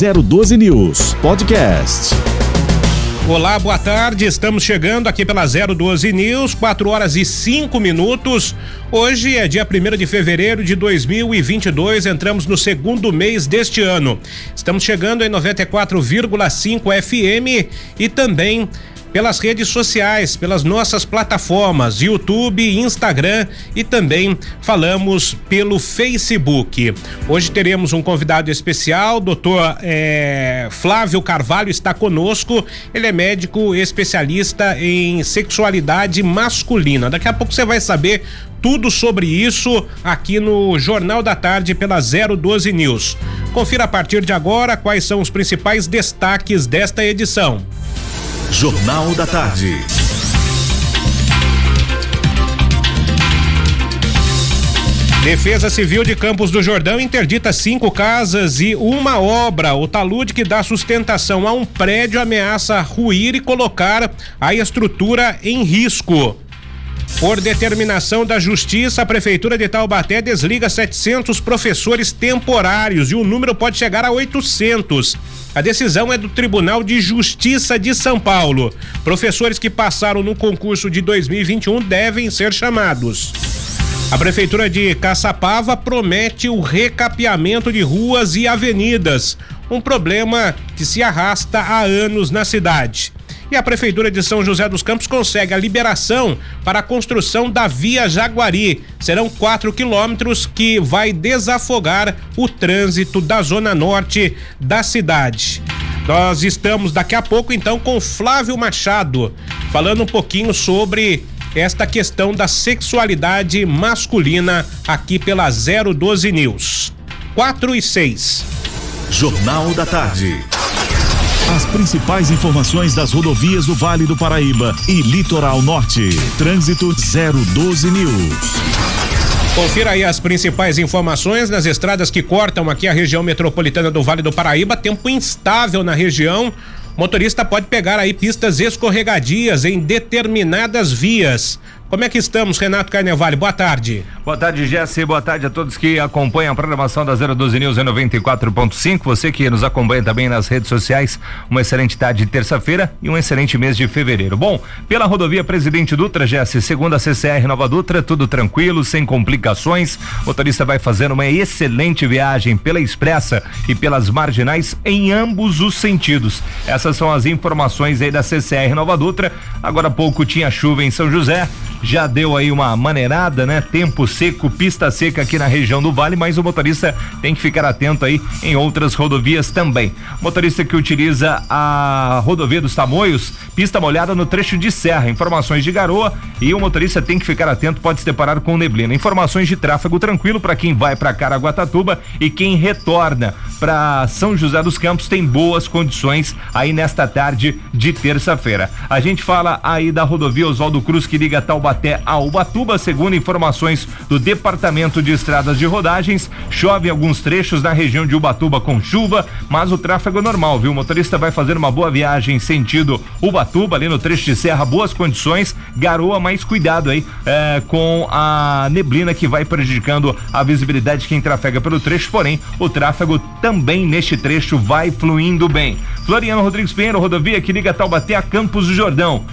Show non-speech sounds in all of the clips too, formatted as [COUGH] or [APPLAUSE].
012 News Podcast. Olá, boa tarde. Estamos chegando aqui pela 012 News, 4 horas e 5 minutos. Hoje é dia 1 de fevereiro de 2022, entramos no segundo mês deste ano. Estamos chegando em 94,5 FM e também pelas redes sociais, pelas nossas plataformas, YouTube, Instagram e também falamos pelo Facebook. Hoje teremos um convidado especial, doutor é, Flávio Carvalho está conosco. Ele é médico especialista em sexualidade masculina. Daqui a pouco você vai saber tudo sobre isso aqui no Jornal da Tarde pela 012 News. Confira a partir de agora quais são os principais destaques desta edição. Jornal da Tarde. Defesa Civil de Campos do Jordão interdita cinco casas e uma obra. O talude que dá sustentação a um prédio ameaça ruir e colocar a estrutura em risco. Por determinação da Justiça, a Prefeitura de Taubaté desliga 700 professores temporários e o número pode chegar a 800. A decisão é do Tribunal de Justiça de São Paulo. Professores que passaram no concurso de 2021 devem ser chamados. A Prefeitura de Caçapava promete o recapeamento de ruas e avenidas, um problema que se arrasta há anos na cidade. E a Prefeitura de São José dos Campos consegue a liberação para a construção da Via Jaguari. Serão quatro quilômetros que vai desafogar o trânsito da zona norte da cidade. Nós estamos daqui a pouco então com Flávio Machado, falando um pouquinho sobre esta questão da sexualidade masculina aqui pela 012 News. 4 e 6. Jornal da Tarde. As principais informações das rodovias do Vale do Paraíba e Litoral Norte. Trânsito 012 News. Confira aí as principais informações nas estradas que cortam aqui a região metropolitana do Vale do Paraíba. Tempo instável na região. Motorista pode pegar aí pistas escorregadias em determinadas vias. Como é que estamos, Renato Carnevale? Boa tarde. Boa tarde, Jesse. Boa tarde a todos que acompanham a programação da 012 News em 94.5. Você que nos acompanha também nas redes sociais. Uma excelente tarde de terça-feira e um excelente mês de fevereiro. Bom, pela rodovia Presidente Dutra, Jesse, segundo a CCR Nova Dutra, tudo tranquilo, sem complicações. O motorista vai fazendo uma excelente viagem pela expressa e pelas marginais em ambos os sentidos. Essas são as informações aí da CCR Nova Dutra. Agora há pouco tinha chuva em São José já deu aí uma maneirada, né? Tempo seco, pista seca aqui na região do Vale, mas o motorista tem que ficar atento aí em outras rodovias também. Motorista que utiliza a rodovia dos Tamoios, pista molhada no trecho de serra, informações de garoa e o motorista tem que ficar atento, pode se deparar com neblina. Informações de tráfego tranquilo para quem vai para Caraguatatuba e quem retorna para São José dos Campos tem boas condições aí nesta tarde de terça-feira. A gente fala aí da rodovia Oswaldo Cruz que liga Taubaté até a Ubatuba, segundo informações do Departamento de Estradas de Rodagens. Chove alguns trechos na região de Ubatuba com chuva, mas o tráfego é normal, viu? O motorista vai fazer uma boa viagem sentido Ubatuba, ali no trecho de serra, boas condições, garoa, mas cuidado aí é, com a neblina que vai prejudicando a visibilidade de quem trafega pelo trecho, porém, o tráfego também neste trecho vai fluindo bem. Floriano Rodrigues Pinheiro, rodovia que liga Taubaté a Campos do Jordão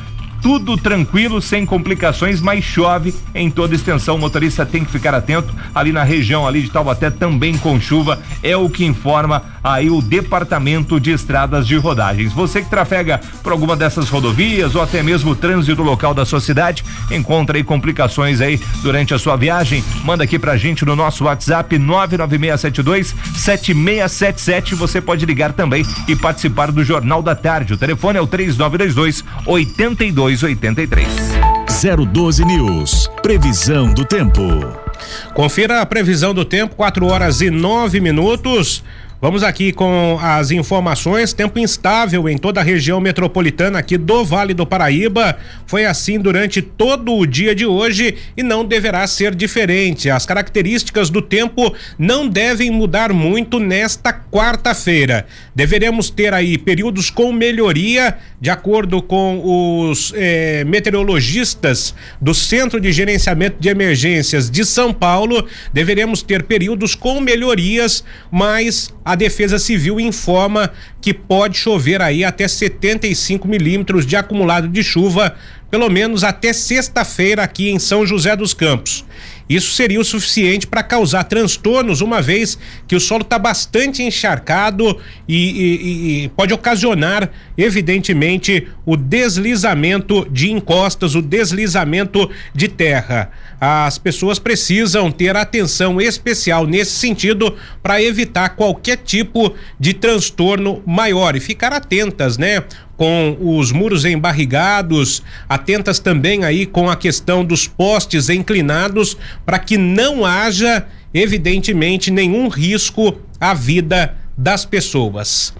tudo tranquilo, sem complicações, mas chove em toda extensão. O motorista tem que ficar atento. Ali na região ali de Taubaté também com chuva, é o que informa aí o Departamento de Estradas de Rodagens. Você que trafega por alguma dessas rodovias ou até mesmo o trânsito local da sua cidade, encontra aí complicações aí durante a sua viagem, manda aqui pra gente no nosso WhatsApp 99672 7677. Você pode ligar também e participar do Jornal da Tarde. O telefone é o 3922 8283. 012 News. Previsão do tempo. Confira a previsão do tempo, 4 horas e 9 minutos. Vamos aqui com as informações. Tempo instável em toda a região metropolitana aqui do Vale do Paraíba. Foi assim durante todo o dia de hoje e não deverá ser diferente. As características do tempo não devem mudar muito nesta quarta-feira. Deveremos ter aí períodos com melhoria, de acordo com os eh, meteorologistas do Centro de Gerenciamento de Emergências de São Paulo. Deveremos ter períodos com melhorias, mas a Defesa Civil informa que pode chover aí até 75 milímetros de acumulado de chuva, pelo menos até sexta-feira aqui em São José dos Campos. Isso seria o suficiente para causar transtornos, uma vez que o solo está bastante encharcado e, e, e, pode ocasionar, evidentemente, o deslizamento de encostas, o deslizamento de terra. As pessoas precisam ter atenção especial nesse sentido para evitar qualquer tipo de transtorno maior e ficar atentas, né? Com os muros embarrigados, atentas também aí com a questão dos postes inclinados para que não haja, evidentemente, nenhum risco à vida das pessoas.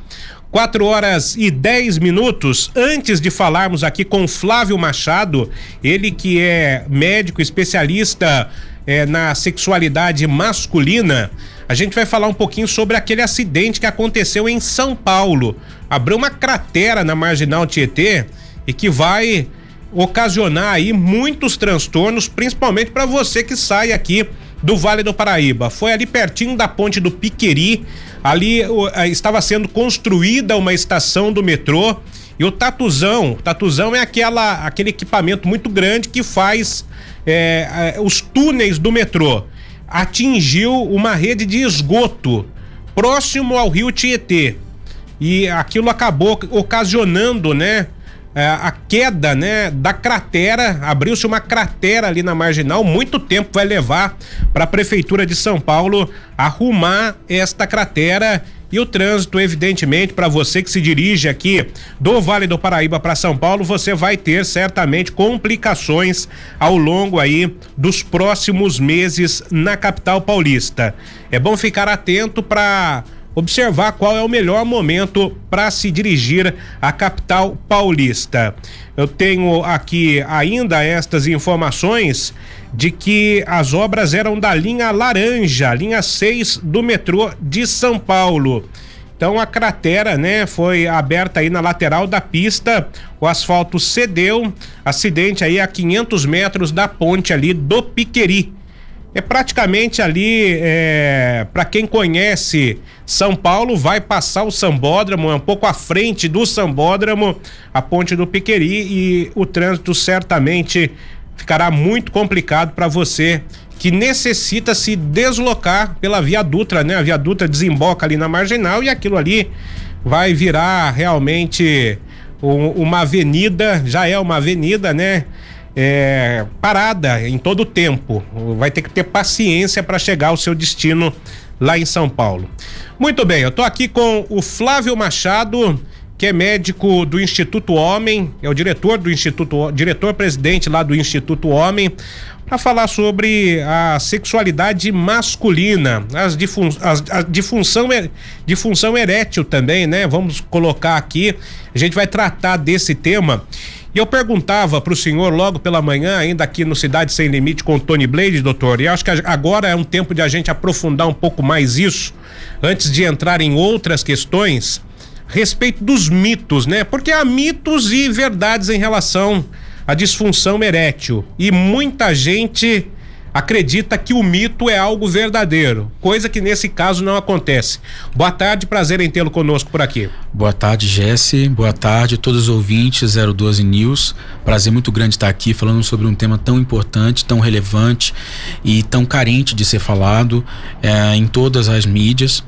4 horas e 10 minutos. Antes de falarmos aqui com Flávio Machado, ele que é médico especialista é, na sexualidade masculina, a gente vai falar um pouquinho sobre aquele acidente que aconteceu em São Paulo. Abriu uma cratera na marginal Tietê e que vai ocasionar aí muitos transtornos, principalmente para você que sai aqui do Vale do Paraíba. Foi ali pertinho da ponte do Piqueri, ali estava sendo construída uma estação do metrô e o tatuzão, tatuzão é aquela, aquele equipamento muito grande que faz é, os túneis do metrô atingiu uma rede de esgoto próximo ao rio Tietê. E aquilo acabou ocasionando, né, é, a queda, né, da cratera, abriu-se uma cratera ali na marginal, muito tempo vai levar para a prefeitura de São Paulo arrumar esta cratera e o trânsito, evidentemente, para você que se dirige aqui do Vale do Paraíba para São Paulo, você vai ter certamente complicações ao longo aí dos próximos meses na capital paulista. É bom ficar atento para observar qual é o melhor momento para se dirigir à capital paulista. Eu tenho aqui ainda estas informações de que as obras eram da linha laranja, linha 6 do metrô de São Paulo. Então a cratera, né, foi aberta aí na lateral da pista, o asfalto cedeu, acidente aí a 500 metros da ponte ali do Piqueri. É praticamente ali, é, para quem conhece São Paulo, vai passar o Sambódromo, é um pouco à frente do Sambódromo, a ponte do Piqueri e o trânsito certamente ficará muito complicado para você que necessita se deslocar pela Via Dutra, né? A Via Dutra desemboca ali na Marginal e aquilo ali vai virar realmente um, uma avenida, já é uma avenida, né? é, parada em todo o tempo. Vai ter que ter paciência para chegar ao seu destino lá em São Paulo. Muito bem, eu estou aqui com o Flávio Machado, que é médico do Instituto Homem, é o diretor do Instituto, diretor-presidente lá do Instituto Homem, para falar sobre a sexualidade masculina, as, difun, as a disfunção, disfunção erétil também, né? Vamos colocar aqui, a gente vai tratar desse tema. E eu perguntava para o senhor logo pela manhã, ainda aqui no Cidade Sem Limite com o Tony Blade, doutor, e acho que agora é um tempo de a gente aprofundar um pouco mais isso, antes de entrar em outras questões, respeito dos mitos, né? Porque há mitos e verdades em relação à disfunção erétil. E muita gente acredita que o mito é algo verdadeiro, coisa que nesse caso não acontece. Boa tarde, prazer em tê-lo conosco por aqui. Boa tarde, Jesse. Boa tarde, todos os ouvintes 012 News. Prazer muito grande estar aqui falando sobre um tema tão importante, tão relevante e tão carente de ser falado é, em todas as mídias.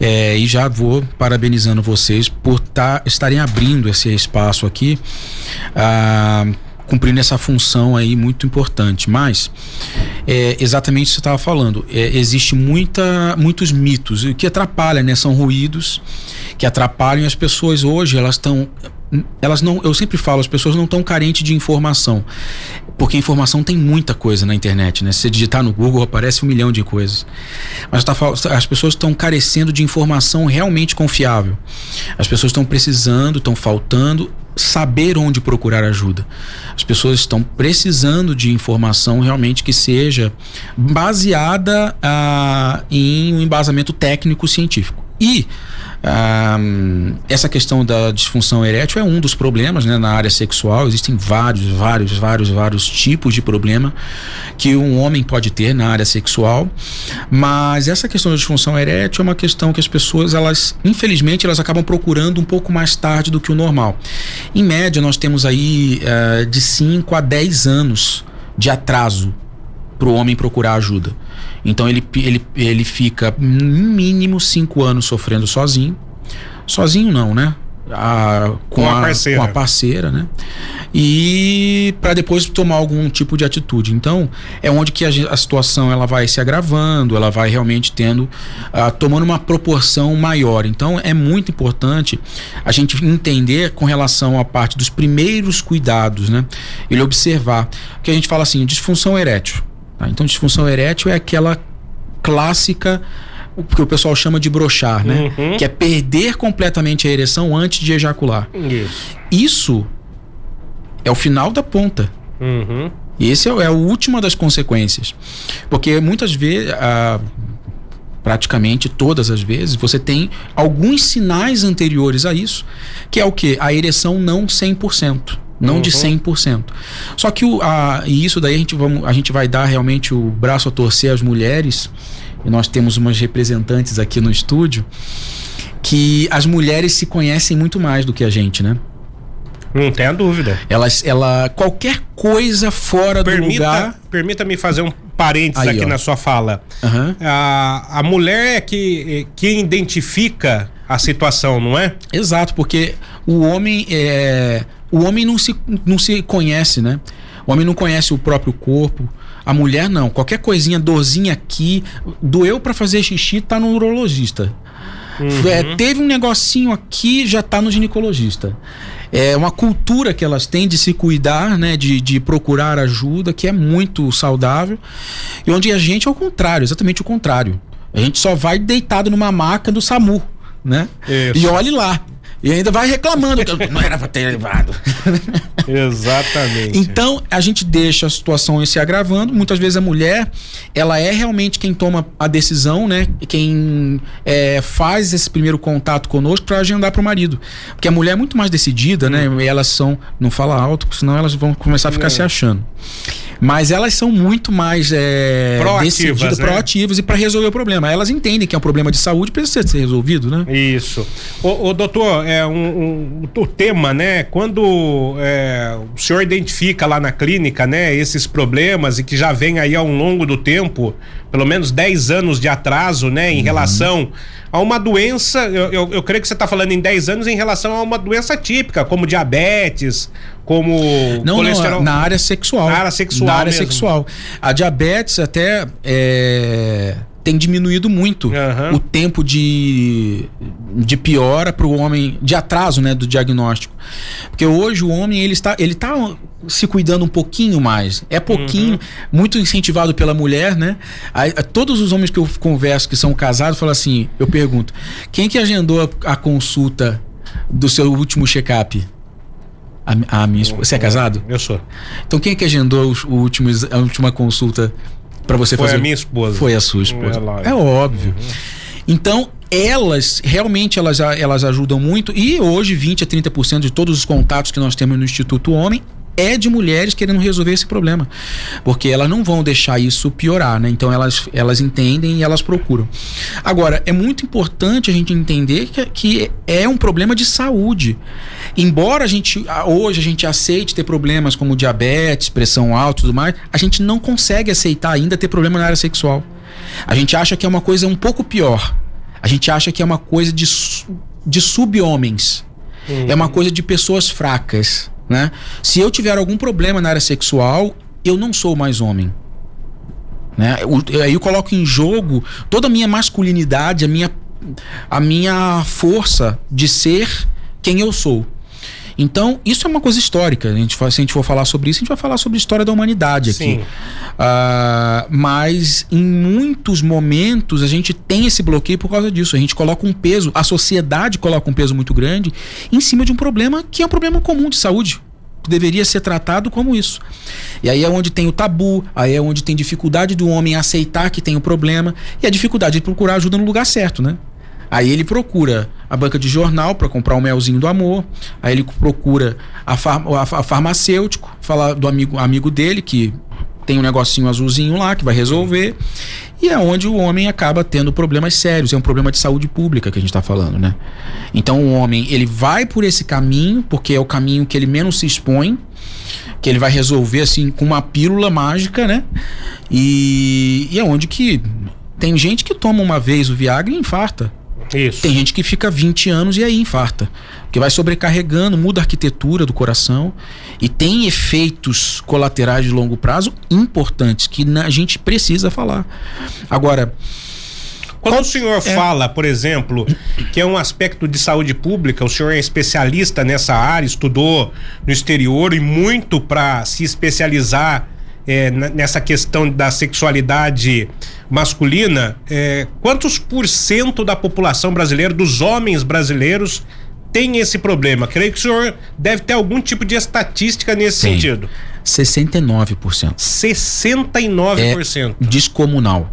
É, e já vou parabenizando vocês por tá, estarem abrindo esse espaço aqui. Ah, cumprindo essa função aí muito importante. Mas é exatamente o que você estava falando. É, existe muita, muitos mitos o que atrapalha, né? São ruídos que atrapalham as pessoas hoje. Elas estão elas não, eu sempre falo, as pessoas não estão carentes de informação, porque informação tem muita coisa na internet, né? Se você digitar no Google aparece um milhão de coisas, mas tá, as pessoas estão carecendo de informação realmente confiável. As pessoas estão precisando, estão faltando saber onde procurar ajuda. As pessoas estão precisando de informação realmente que seja baseada ah, em um embasamento técnico científico. E essa questão da disfunção erétil é um dos problemas né, na área sexual. Existem vários, vários, vários, vários tipos de problema que um homem pode ter na área sexual. Mas essa questão da disfunção erétil é uma questão que as pessoas, elas, infelizmente, elas acabam procurando um pouco mais tarde do que o normal. Em média, nós temos aí uh, de 5 a 10 anos de atraso para o homem procurar ajuda. Então ele, ele, ele fica mínimo cinco anos sofrendo sozinho. Sozinho não, né? A, com, com, a, parceira. com a parceira, né? E para depois tomar algum tipo de atitude. Então, é onde que a, a, situação ela vai se agravando, ela vai realmente tendo, uh, tomando uma proporção maior. Então, é muito importante a gente entender com relação à parte dos primeiros cuidados, né? Ele observar. Que a gente fala assim, disfunção erétil. Tá? Então, disfunção erétil é aquela clássica o que o pessoal chama de brochar, né? Uhum. Que é perder completamente a ereção antes de ejacular. Isso. Isso é o final da ponta. Uhum. E esse é, é a última das consequências. Porque muitas vezes, ah, praticamente todas as vezes, você tem alguns sinais anteriores a isso, que é o que? A ereção não 100% não uhum. de 100%. Só que o, a, e isso daí a gente, vamos, a gente vai dar realmente o braço a torcer às mulheres, e nós temos umas representantes aqui no estúdio, que as mulheres se conhecem muito mais do que a gente, né? Não tenha dúvida. Elas, ela, qualquer coisa fora Permita, do lugar. Permita-me fazer um parênteses Aí, aqui ó. na sua fala. Uhum. A, a mulher é que, que identifica a situação, não é? Exato, porque o homem é, o homem não se, não se conhece, né? O homem não conhece o próprio corpo. A mulher não. Qualquer coisinha, dorzinha aqui, doeu para fazer xixi, tá no urologista. Uhum. É, teve um negocinho aqui, já tá no ginecologista. É uma cultura que elas têm de se cuidar, né? De, de procurar ajuda, que é muito saudável. E onde a gente é o contrário, exatamente o contrário. A gente só vai deitado numa maca do SAMU, né? Isso. E olhe lá. E ainda vai reclamando que não era para ter levado. [LAUGHS] Exatamente. Então, a gente deixa a situação se agravando. Muitas vezes a mulher, ela é realmente quem toma a decisão, né? Quem é, faz esse primeiro contato conosco para agendar para o marido. Porque a mulher é muito mais decidida, né? E elas são. Não fala alto, senão elas vão começar a ficar é. se achando. Mas elas são muito mais é, proativas, né? proativas e para resolver o problema. Elas entendem que é um problema de saúde precisa ser resolvido, né? Isso. O doutor, é um, um, o tema, né? Quando é, o senhor identifica lá na clínica, né, esses problemas e que já vem aí ao longo do tempo, pelo menos 10 anos de atraso, né, em uhum. relação a uma doença, eu, eu, eu, creio que você está falando em 10 anos em relação a uma doença típica, como diabetes, como não, colesterol. Não, na área sexual. Na área sexual. Na área mesmo. sexual. A diabetes até é, tem diminuído muito uhum. o tempo de, de piora para o homem, de atraso né, do diagnóstico. Porque hoje o homem ele está, ele está se cuidando um pouquinho mais. É pouquinho, uhum. muito incentivado pela mulher, né? Aí, todos os homens que eu converso que são casados falam assim: eu pergunto, quem que agendou a, a consulta do seu último check-up? A, a minha esposa. Você é casado? Eu sou. Então quem é que agendou o, o último, a última consulta para você Foi fazer. Foi a minha esposa. Foi a sua esposa. É, é óbvio. Uhum. Então, elas realmente elas, elas ajudam muito e hoje 20 a 30% de todos os contatos que nós temos no Instituto Homem é de mulheres querendo resolver esse problema. Porque elas não vão deixar isso piorar, né? Então elas, elas entendem e elas procuram. Agora, é muito importante a gente entender que, que é um problema de saúde. Embora a gente hoje a gente aceite ter problemas como diabetes, pressão alta e tudo mais, a gente não consegue aceitar ainda ter problema na área sexual. A gente acha que é uma coisa um pouco pior. A gente acha que é uma coisa de, de sub-homens. Uhum. É uma coisa de pessoas fracas. Né? Se eu tiver algum problema na área sexual, eu não sou mais homem. Né? Aí eu coloco em jogo toda a minha masculinidade, a minha, a minha força de ser quem eu sou. Então, isso é uma coisa histórica. A gente, se a gente for falar sobre isso, a gente vai falar sobre a história da humanidade aqui. Uh, mas em muitos momentos a gente tem esse bloqueio por causa disso. A gente coloca um peso, a sociedade coloca um peso muito grande em cima de um problema que é um problema comum de saúde deveria ser tratado como isso. E aí é onde tem o tabu, aí é onde tem dificuldade do homem aceitar que tem o um problema e a dificuldade de procurar ajuda no lugar certo, né? Aí ele procura a banca de jornal para comprar o melzinho do amor. Aí ele procura a, far, a, a farmacêutico, falar do amigo, amigo dele que tem um negocinho azulzinho lá que vai resolver. E é onde o homem acaba tendo problemas sérios. É um problema de saúde pública que a gente está falando, né? Então o homem ele vai por esse caminho porque é o caminho que ele menos se expõe, que ele vai resolver assim com uma pílula mágica, né? E, e é onde que tem gente que toma uma vez o Viagra e infarta. Isso. Tem gente que fica 20 anos e aí infarta. Que vai sobrecarregando, muda a arquitetura do coração e tem efeitos colaterais de longo prazo importantes que a gente precisa falar. Agora. Quando o senhor é... fala, por exemplo, que é um aspecto de saúde pública, o senhor é especialista nessa área, estudou no exterior e muito para se especializar é, nessa questão da sexualidade masculina, é, quantos por cento da população brasileira, dos homens brasileiros, tem esse problema? Creio que o senhor deve ter algum tipo de estatística nesse tem. sentido. 69%. 69%. É descomunal.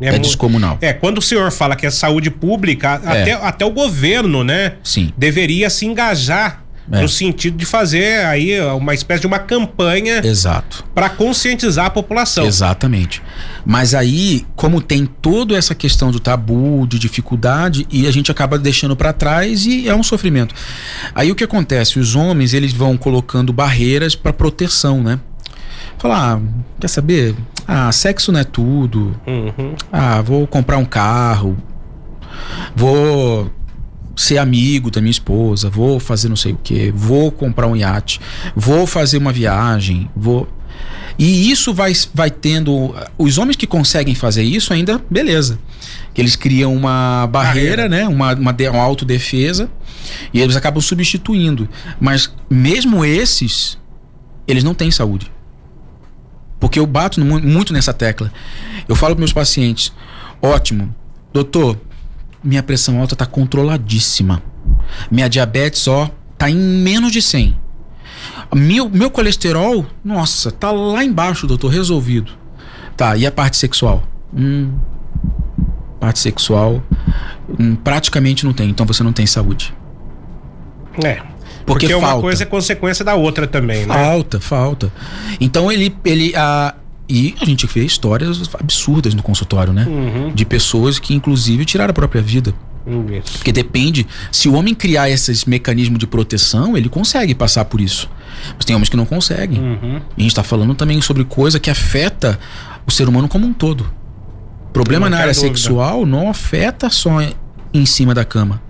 É, é descomunal. É, quando o senhor fala que é saúde pública, é. até, até o governo, né? Sim. Deveria se engajar é. No sentido de fazer aí uma espécie de uma campanha. Exato. Para conscientizar a população. Exatamente. Mas aí, como tem toda essa questão do tabu, de dificuldade, e a gente acaba deixando para trás e é um sofrimento. Aí o que acontece? Os homens, eles vão colocando barreiras para proteção, né? Falar, ah, quer saber? Ah, sexo não é tudo. Uhum. Ah, vou comprar um carro. Vou ser amigo da minha esposa, vou fazer não sei o que, vou comprar um iate, vou fazer uma viagem, vou. E isso vai, vai tendo. Os homens que conseguem fazer isso ainda, beleza. Que eles criam uma barreira, né? Uma, uma, uma autodefesa. E eles acabam substituindo. Mas mesmo esses, eles não têm saúde. Porque eu bato muito nessa tecla. Eu falo para meus pacientes: ótimo, doutor, minha pressão alta tá controladíssima. Minha diabetes, ó, tá em menos de 100. Meu, meu colesterol, nossa, tá lá embaixo, doutor, resolvido. Tá, e a parte sexual? Hum, parte sexual hum, praticamente não tem, então você não tem saúde. É. Porque, porque uma coisa é consequência da outra também, né? Falta, falta. Então ele, ele a, e a gente vê histórias absurdas no consultório, né? Uhum. De pessoas que, inclusive, tiraram a própria vida. Isso. Porque depende, se o homem criar esses mecanismos de proteção, ele consegue passar por isso. Mas tem homens que não conseguem. Uhum. E a gente está falando também sobre coisa que afeta o ser humano como um todo. Problema na área dúvida. sexual não afeta só em cima da cama.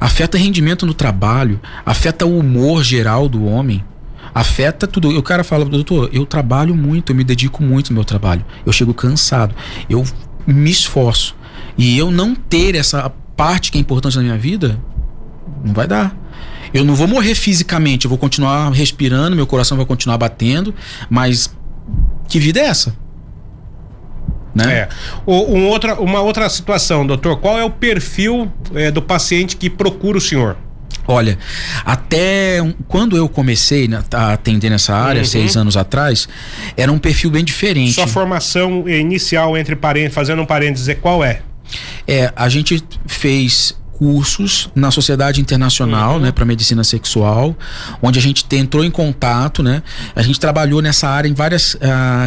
Afeta rendimento no trabalho, afeta o humor geral do homem afeta tudo. O cara fala, doutor, eu trabalho muito, eu me dedico muito no meu trabalho. Eu chego cansado, eu me esforço. E eu não ter essa parte que é importante na minha vida, não vai dar. Eu não vou morrer fisicamente, eu vou continuar respirando, meu coração vai continuar batendo, mas que vida é essa? Né? É. O, um outra, uma outra situação, doutor, qual é o perfil é, do paciente que procura o senhor? Olha, até quando eu comecei né, a atender nessa área, uhum. seis anos atrás, era um perfil bem diferente. Sua formação inicial entre parênteses, fazendo um parênteses, qual é? É, a gente fez cursos na Sociedade Internacional, uhum. né, para medicina sexual, onde a gente entrou em contato, né? A gente trabalhou nessa área em várias uh,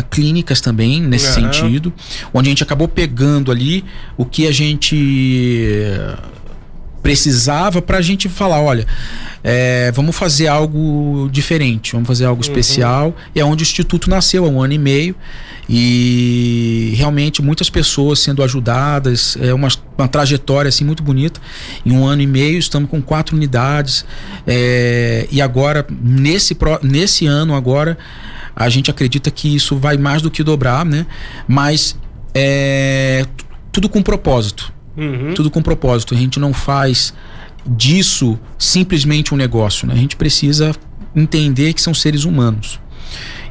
clínicas também nesse uhum. sentido, onde a gente acabou pegando ali o que a gente precisava para a gente falar, olha, é, vamos fazer algo diferente, vamos fazer algo uhum. especial. E é onde o Instituto nasceu há um ano e meio. E realmente muitas pessoas sendo ajudadas, é uma, uma trajetória assim muito bonita. Em um ano e meio estamos com quatro unidades. É, e agora, nesse, nesse ano agora, a gente acredita que isso vai mais do que dobrar, né? Mas é, tudo com propósito. Uhum. Tudo com propósito. A gente não faz disso simplesmente um negócio, né? A gente precisa entender que são seres humanos.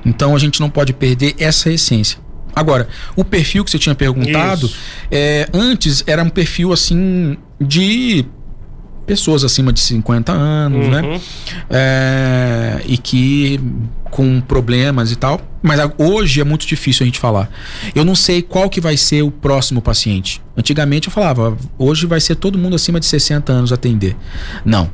Então a gente não pode perder essa essência. Agora, o perfil que você tinha perguntado, é, antes era um perfil assim de pessoas acima de 50 anos, né? Uhum. É, e que com problemas e tal. Mas hoje é muito difícil a gente falar. Eu não sei qual que vai ser o próximo paciente. Antigamente eu falava, hoje vai ser todo mundo acima de 60 anos atender. Não.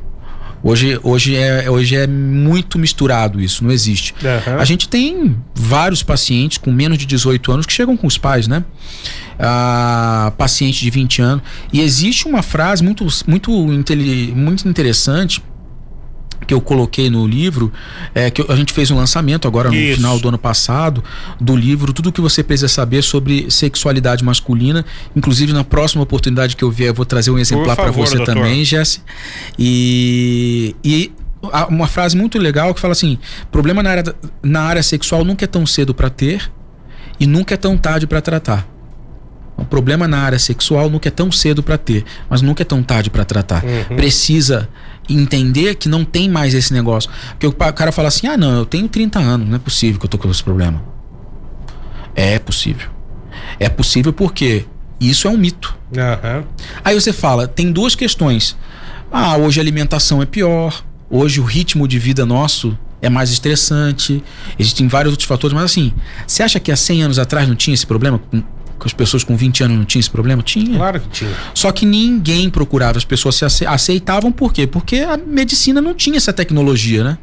Hoje, hoje, é, hoje é muito misturado isso, não existe. Aham. A gente tem vários pacientes com menos de 18 anos que chegam com os pais, né? Ah, paciente de 20 anos. E existe uma frase muito, muito, muito interessante que eu coloquei no livro, é, que a gente fez um lançamento agora no Isso. final do ano passado do livro Tudo o que você precisa saber sobre sexualidade masculina. Inclusive na próxima oportunidade que eu vier eu vou trazer um exemplar para você doutor. também, Jesse. E, e uma frase muito legal que fala assim: problema na área, na área sexual nunca é tão cedo para ter e nunca é tão tarde para tratar. O problema na área sexual nunca é tão cedo para ter, mas nunca é tão tarde para tratar. Precisa entender que não tem mais esse negócio. Porque o cara fala assim: ah, não, eu tenho 30 anos, não é possível que eu tô com esse problema. É possível. É possível porque isso é um mito. Aham. Aí você fala, tem duas questões. Ah, hoje a alimentação é pior, hoje o ritmo de vida nosso é mais estressante, existem vários outros fatores, mas assim, você acha que há 100 anos atrás não tinha esse problema? Com as pessoas com 20 anos não tinham esse problema? Tinha. Claro que tinha. Só que ninguém procurava, as pessoas se ace- aceitavam por quê? Porque a medicina não tinha essa tecnologia, né?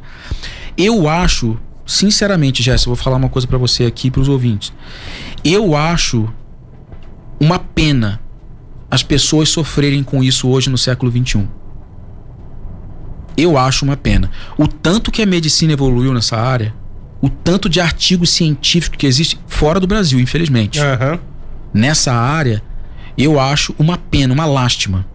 Eu acho, sinceramente, Jéssica, vou falar uma coisa pra você aqui e pros ouvintes. Eu acho uma pena as pessoas sofrerem com isso hoje no século XXI. Eu acho uma pena. O tanto que a medicina evoluiu nessa área, o tanto de artigos científicos que existe fora do Brasil, infelizmente Aham. Nessa área, eu acho uma pena, uma lástima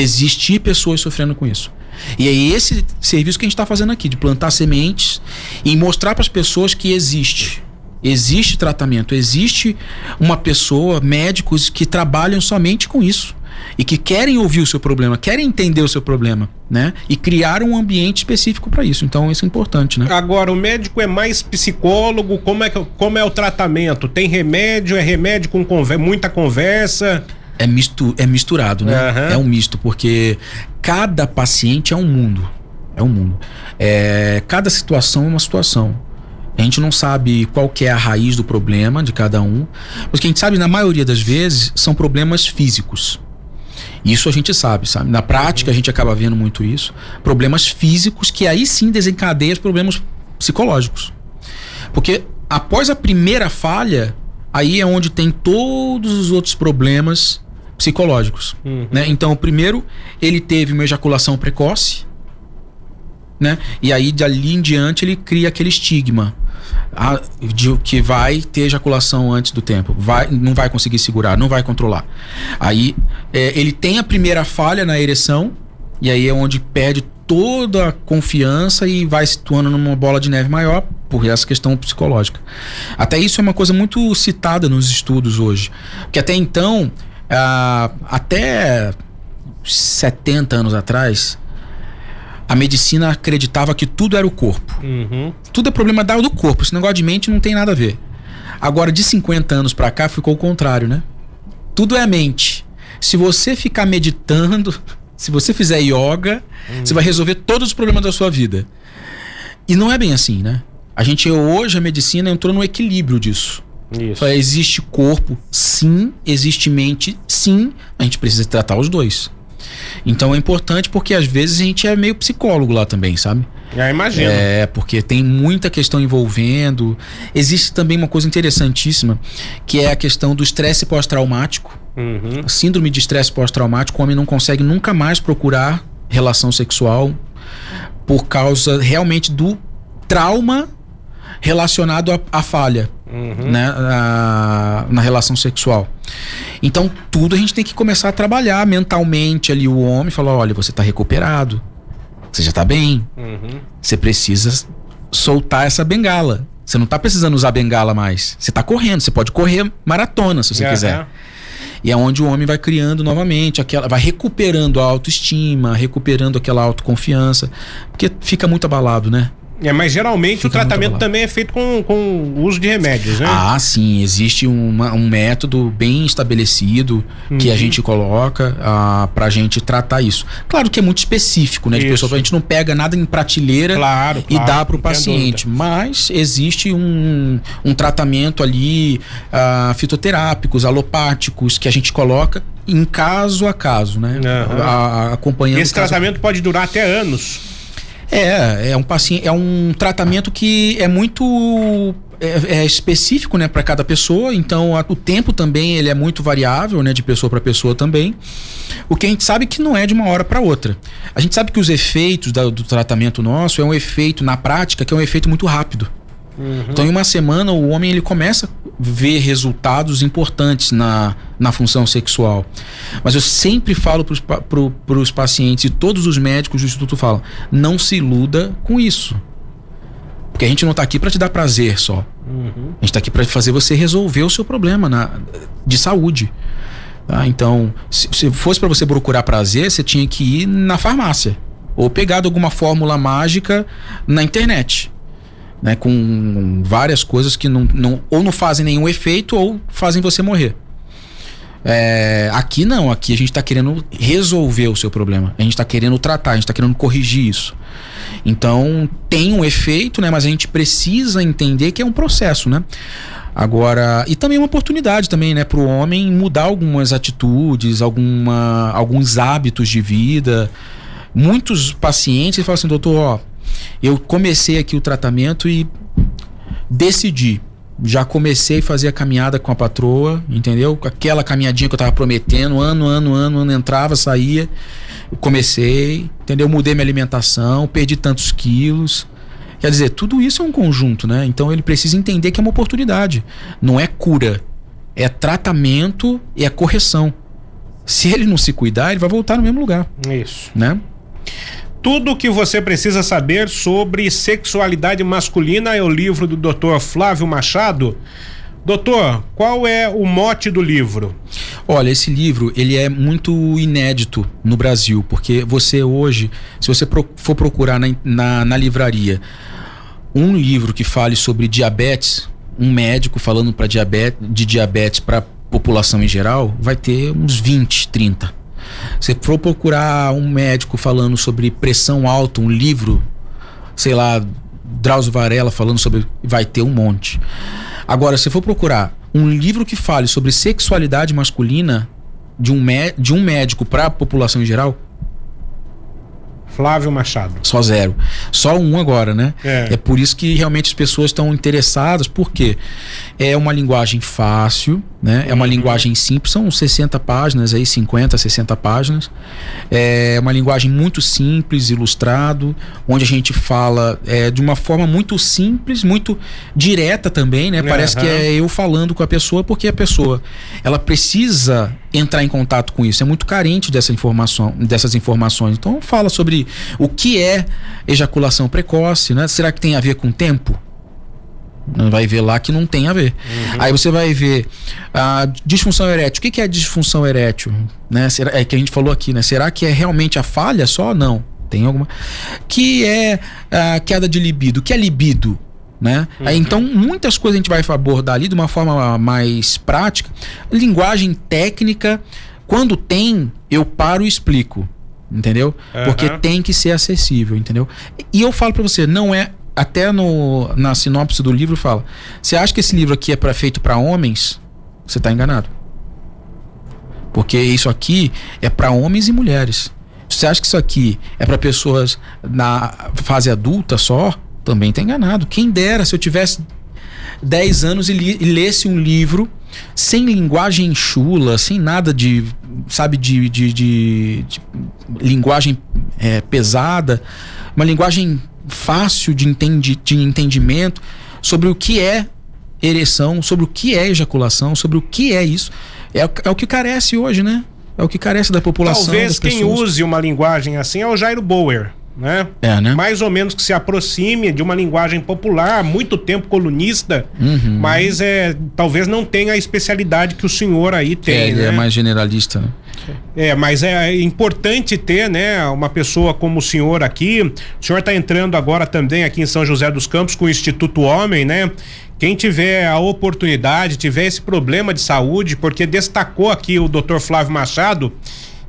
existir pessoas sofrendo com isso. E é esse serviço que a gente está fazendo aqui, de plantar sementes e mostrar para as pessoas que existe. Existe tratamento, existe uma pessoa, médicos que trabalham somente com isso e que querem ouvir o seu problema, querem entender o seu problema, né? E criar um ambiente específico para isso. Então isso é importante, né? Agora, o médico é mais psicólogo? Como é, como é o tratamento? Tem remédio? É remédio com conver muita conversa? É, mistu é misturado, né? Aham. É um misto, porque cada paciente é um mundo. É um mundo. É, cada situação é uma situação. A gente não sabe qual é a raiz do problema de cada um. Mas o que a gente sabe, na maioria das vezes, são problemas físicos. Isso a gente sabe, sabe? Na prática, a gente acaba vendo muito isso. Problemas físicos que aí sim desencadeiam os problemas psicológicos. Porque após a primeira falha, aí é onde tem todos os outros problemas psicológicos. Né? Então, o primeiro, ele teve uma ejaculação precoce, né? E aí, dali em diante, ele cria aquele estigma ah, de que vai ter ejaculação antes do tempo, vai, não vai conseguir segurar, não vai controlar. Aí, é, ele tem a primeira falha na ereção, e aí é onde perde toda a confiança e vai situando numa bola de neve maior por essa questão psicológica. Até isso é uma coisa muito citada nos estudos hoje. Porque até então, ah, até 70 anos atrás, a medicina acreditava que tudo era o corpo. Uhum. Tudo é problema do corpo. Esse negócio de mente não tem nada a ver. Agora, de 50 anos pra cá, ficou o contrário, né? Tudo é a mente. Se você ficar meditando, [LAUGHS] se você fizer yoga, você vai resolver todos os problemas da sua vida. E não é bem assim, né? A gente hoje, a medicina entrou no equilíbrio disso. Isso. Existe corpo, sim, existe mente, sim, a gente precisa tratar os dois. Então é importante porque às vezes a gente é meio psicólogo lá também, sabe? Já imagino. É, porque tem muita questão envolvendo. Existe também uma coisa interessantíssima, que é a questão do estresse pós-traumático. Uhum. Síndrome de estresse pós-traumático, o homem não consegue nunca mais procurar relação sexual por causa realmente do trauma relacionado à, à falha né, na, na relação sexual. Então, tudo a gente tem que começar a trabalhar mentalmente ali o homem, falar, olha, você está recuperado, você já está bem, Uhum. você precisa soltar essa bengala. Você não tá precisando usar bengala mais. Você tá correndo, você pode correr maratona se você Aham. quiser. E é onde o homem vai criando novamente, aquela, vai recuperando a autoestima, recuperando aquela autoconfiança, porque fica muito abalado, né? É, mas geralmente Fica o tratamento também é feito com, com o uso de remédios, né? Ah, sim. Existe uma, um método bem estabelecido uhum. que a uhum. gente coloca ah, pra gente tratar isso. Claro que é muito específico, né? De pessoa, a gente não pega nada em prateleira claro, e claro, dá pro paciente. Mas existe um, um tratamento ali ah, fitoterápicos, alopáticos, que a gente coloca em caso a caso, né? Uhum. A, a, acompanhando. Esse tratamento pode durar até anos. É, é um paciente, é um tratamento que é muito é, é específico, né, para cada pessoa. Então, a, o tempo também ele é muito variável, né, de pessoa para pessoa também. O que a gente sabe que não é de uma hora para outra. A gente sabe que os efeitos da, do tratamento nosso é um efeito na prática que é um efeito muito rápido. Uhum. Então, em uma semana, o homem ele começa ver resultados importantes na, na função sexual. Mas eu sempre falo para os pacientes e todos os médicos do Instituto falam: não se iluda com isso. Porque a gente não está aqui para te dar prazer só. Uhum. A gente está aqui para fazer você resolver o seu problema na, de saúde. Tá? Então, se, se fosse para você procurar prazer, você tinha que ir na farmácia ou pegar alguma fórmula mágica na internet né, com várias coisas que não, não, ou não fazem nenhum efeito ou fazem você morrer. É, aqui não, aqui a gente está querendo resolver o seu problema, a gente está querendo tratar, a gente está querendo corrigir isso. Então tem um efeito, né? Mas a gente precisa entender que é um processo, né? Agora, e também uma oportunidade também, né, para o homem mudar algumas atitudes, alguma, alguns hábitos de vida. Muitos pacientes falam assim, doutor, ó, eu comecei aqui o tratamento e decidi. Já comecei a fazer a caminhada com a patroa, entendeu? Aquela caminhadinha que eu tava prometendo, ano, ano, ano, ano, entrava, saía. comecei, entendeu? Mudei minha alimentação, perdi tantos quilos. Quer dizer, tudo isso é um conjunto, né? Então ele precisa entender que é uma oportunidade. Não é cura, é tratamento e é correção. Se ele não se cuidar, ele vai voltar no mesmo lugar. Isso. Né? Tudo o que você precisa saber sobre sexualidade masculina é o livro do Dr. Flávio Machado. Doutor, qual é o mote do livro? Olha, esse livro ele é muito inédito no Brasil, porque você hoje, se você for procurar na, na, na livraria um livro que fale sobre diabetes, um médico falando para diabetes, de diabetes para população em geral, vai ter uns 20, 30. Se for procurar um médico falando sobre pressão alta, um livro, sei lá, Drauzio Varela falando sobre. Vai ter um monte. Agora, se for procurar um livro que fale sobre sexualidade masculina de um, de um médico para a população em geral, Flávio Machado. Só zero. Só um agora, né? É, é por isso que realmente as pessoas estão interessadas, porque é uma linguagem fácil, né? É uma uhum. linguagem simples, são 60 páginas aí, 50, 60 páginas. É uma linguagem muito simples, ilustrado, onde a gente fala é, de uma forma muito simples, muito direta também, né? Parece uhum. que é eu falando com a pessoa, porque a pessoa ela precisa entrar em contato com isso. É muito carente dessa informação, dessas informações. Então fala sobre o que é ejaculação precoce, né? Será que tem a ver com tempo? Vai ver lá que não tem a ver. Uhum. Aí você vai ver a disfunção erétil. O que, é disfunção erétil? Né? Será, é que a gente falou aqui, né? Será que é realmente a falha só? Não. Tem alguma. Que é a queda de libido. O que é libido? Né? Uhum. Então, muitas coisas a gente vai abordar ali de uma forma mais prática. Linguagem técnica, quando tem, eu paro e explico. Entendeu? Uhum. Porque tem que ser acessível, entendeu? E eu falo para você, não é. Até no, na sinopse do livro fala: você acha que esse livro aqui é pra, feito para homens? Você tá enganado. Porque isso aqui é para homens e mulheres. Você acha que isso aqui é para pessoas na fase adulta só? Também está enganado. Quem dera se eu tivesse 10 anos e, li, e, lesse um livro sem linguagem chula, sem nada de, sabe, de, de, de, de linguagem é, pesada, uma linguagem fácil de, entendi, de entendimento sobre o que é ereção, sobre o que é ejaculação, sobre o que é isso. É, é o que carece hoje, né? É o que carece da população. Talvez quem use uma linguagem assim é o Jairo Bower. Né? É, né? Mais ou menos que se aproxime de uma linguagem popular, muito tempo colunista, uhum. mas é, talvez não tenha a especialidade que o senhor aí tem. É, ele é né? é mais generalista, né? É, mas é importante ter, né, uma pessoa como o senhor aqui. O senhor está entrando agora também aqui em São José dos Campos com o Instituto Homem, né? Quem tiver a oportunidade, tiver esse problema de saúde, porque destacou aqui o Dr. Flávio Machado,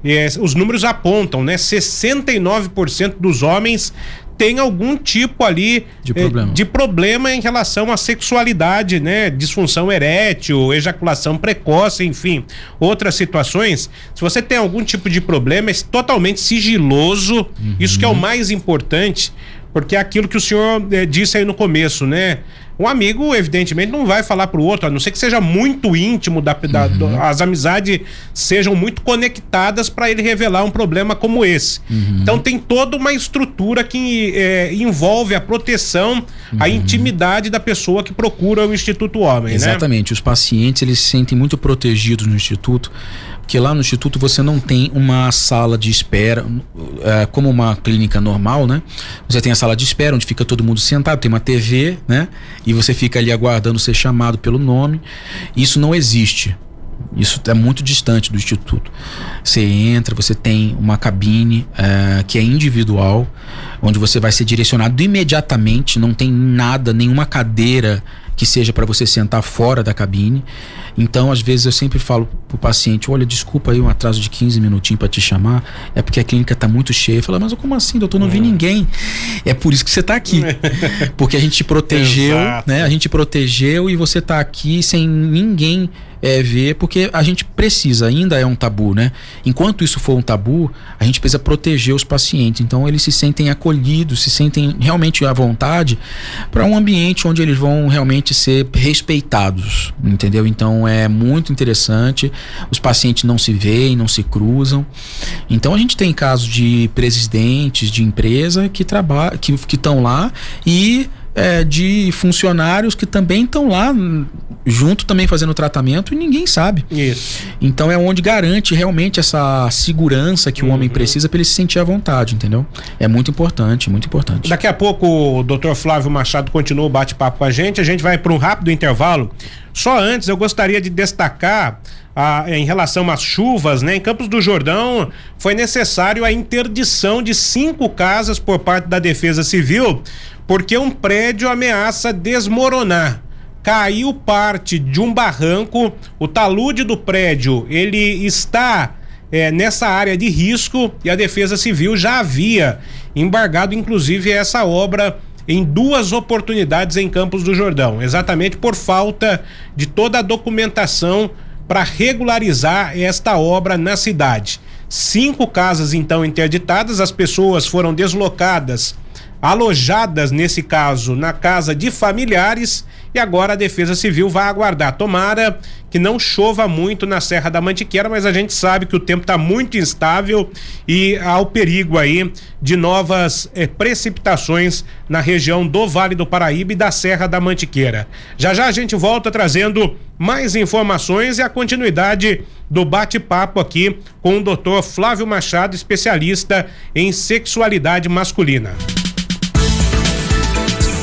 é, os números apontam, né? 69% dos homens tem algum tipo ali de problema. Eh, de problema em relação à sexualidade, né? Disfunção erétil, ejaculação precoce, enfim, outras situações. Se você tem algum tipo de problema, é totalmente sigiloso. Uhum. Isso que é o mais importante, porque é aquilo que o senhor eh, disse aí no começo, né? Um amigo, evidentemente, não vai falar pro outro, a não ser que seja muito íntimo, da, da uhum. as amizades sejam muito conectadas para ele revelar um problema como esse. Uhum. Então tem toda uma estrutura que é, envolve a proteção, uhum. a intimidade da pessoa que procura o Instituto Homem, né? Exatamente. Né? Os pacientes eles se sentem muito protegidos no Instituto porque lá no instituto você não tem uma sala de espera, é, como uma clínica normal, né? Você tem a sala de espera onde fica todo mundo sentado, tem uma TV, né? E você fica ali aguardando ser chamado pelo nome. Isso não existe. Isso é muito distante do instituto. Você entra, você tem uma cabine é, que é individual, onde você vai ser direcionado imediatamente, não tem nada, nenhuma cadeira que seja para você sentar fora da cabine. Então, às vezes, eu sempre falo pro paciente: olha, desculpa aí um atraso de 15 minutinhos para te chamar, é porque a clínica tá muito cheia. Fala, mas como assim, doutor? Não vi uhum. ninguém. É por isso que você tá aqui. [LAUGHS] porque a gente te protegeu, né? A gente protegeu e você tá aqui sem ninguém é, ver, porque a gente precisa, ainda é um tabu, né? Enquanto isso for um tabu, a gente precisa proteger os pacientes. Então eles se sentem acolhidos, se sentem realmente à vontade para um ambiente onde eles vão realmente ser respeitados, entendeu? Então é muito interessante. Os pacientes não se veem, não se cruzam. Então a gente tem casos de presidentes de empresa que trabalham, que estão lá e é, de funcionários que também estão lá junto também fazendo tratamento e ninguém sabe. Isso. Então é onde garante realmente essa segurança que uhum. o homem uhum. precisa para ele se sentir à vontade, entendeu? É muito importante, muito importante. Daqui a pouco o Dr. Flávio Machado continua o bate-papo com a gente. A gente vai para um rápido intervalo. Só antes eu gostaria de destacar ah, em relação às chuvas, né? Em Campos do Jordão foi necessário a interdição de cinco casas por parte da Defesa Civil porque um prédio ameaça desmoronar. Caiu parte de um barranco, o talude do prédio ele está é, nessa área de risco e a Defesa Civil já havia embargado, inclusive, essa obra em duas oportunidades em Campos do Jordão, exatamente por falta de toda a documentação para regularizar esta obra na cidade. Cinco casas então interditadas, as pessoas foram deslocadas alojadas, nesse caso, na casa de familiares. E agora a Defesa Civil vai aguardar. Tomara que não chova muito na Serra da Mantiqueira, mas a gente sabe que o tempo está muito instável e há o perigo aí de novas eh, precipitações na região do Vale do Paraíba e da Serra da Mantiqueira. Já já a gente volta trazendo mais informações e a continuidade do bate-papo aqui com o Dr. Flávio Machado, especialista em sexualidade masculina.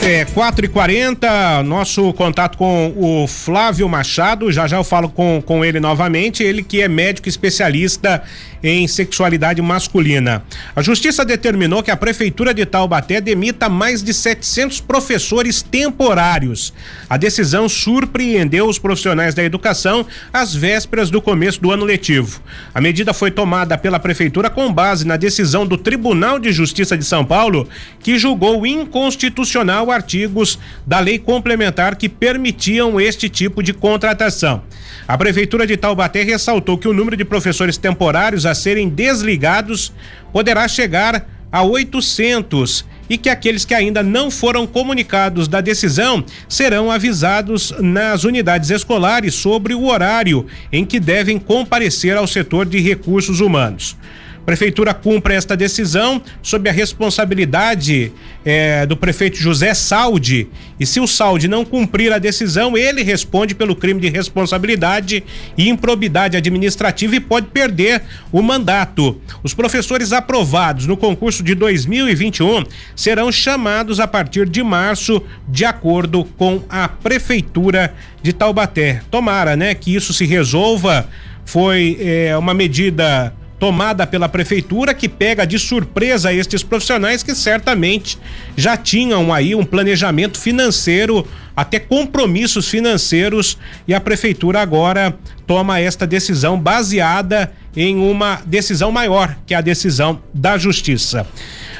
É, 4 e 40 nosso contato com o Flávio Machado, já já eu falo com, com ele novamente, ele que é médico especialista em sexualidade masculina. A justiça determinou que a prefeitura de Taubaté demita mais de 700 professores temporários. A decisão surpreendeu os profissionais da educação às vésperas do começo do ano letivo. A medida foi tomada pela prefeitura com base na decisão do Tribunal de Justiça de São Paulo, que julgou inconstitucional artigos da lei complementar que permitiam este tipo de contratação. A Prefeitura de Taubaté ressaltou que o número de professores temporários a serem desligados poderá chegar a 800 e que aqueles que ainda não foram comunicados da decisão serão avisados nas unidades escolares sobre o horário em que devem comparecer ao setor de recursos humanos. Prefeitura cumpre esta decisão sob a responsabilidade é, do prefeito José Saldi. E se o Saldi não cumprir a decisão, ele responde pelo crime de responsabilidade e improbidade administrativa e pode perder o mandato. Os professores aprovados no concurso de 2021 serão chamados a partir de março, de acordo com a prefeitura de Taubaté. Tomara, né, que isso se resolva. Foi é, uma medida tomada pela prefeitura que pega de surpresa estes profissionais que certamente já tinham aí um planejamento financeiro, até compromissos financeiros e a prefeitura agora toma esta decisão baseada em uma decisão maior, que é a decisão da justiça.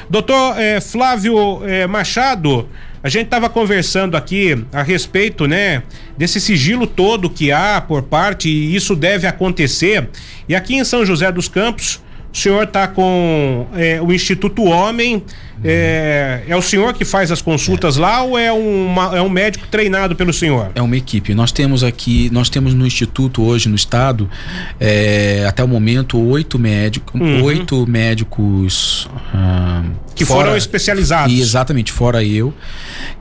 Doutor eh, Flávio eh, Machado, a gente estava conversando aqui a respeito, né, desse sigilo todo que há por parte e isso deve acontecer. E aqui em São José dos Campos, o senhor está com é, o Instituto Homem. É, é, o senhor que faz as consultas é. lá ou é, uma, é um médico treinado pelo senhor? É uma equipe. Nós temos aqui, nós temos no Instituto hoje, no estado, é, até o momento, oito médicos, uhum. oito médicos. Ah, que fora, foram especializados. exatamente, fora eu,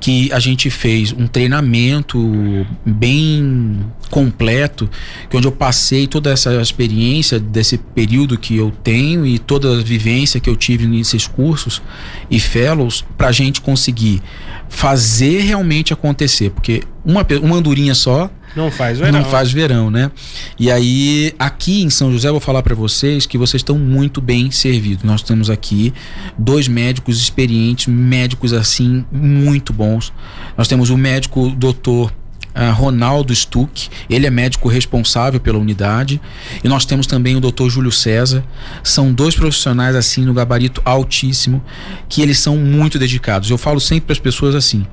que a gente fez um treinamento bem completo, que onde eu passei toda essa experiência desse período que eu tenho e toda a vivência que eu tive nesses cursos e fellows para a gente conseguir fazer realmente acontecer, porque uma, uma andorinha só não faz verão. Não faz verão, né? E aí, aqui em São José, eu vou falar para vocês que vocês estão muito bem servidos. Nós temos aqui dois médicos experientes, médicos assim, muito bons. Nós temos o médico doutor Uh, Ronaldo Stuck, ele é médico responsável pela unidade, e nós temos também o Dr. Júlio César. São dois profissionais assim no gabarito altíssimo, que eles são muito dedicados. Eu falo sempre para as pessoas assim: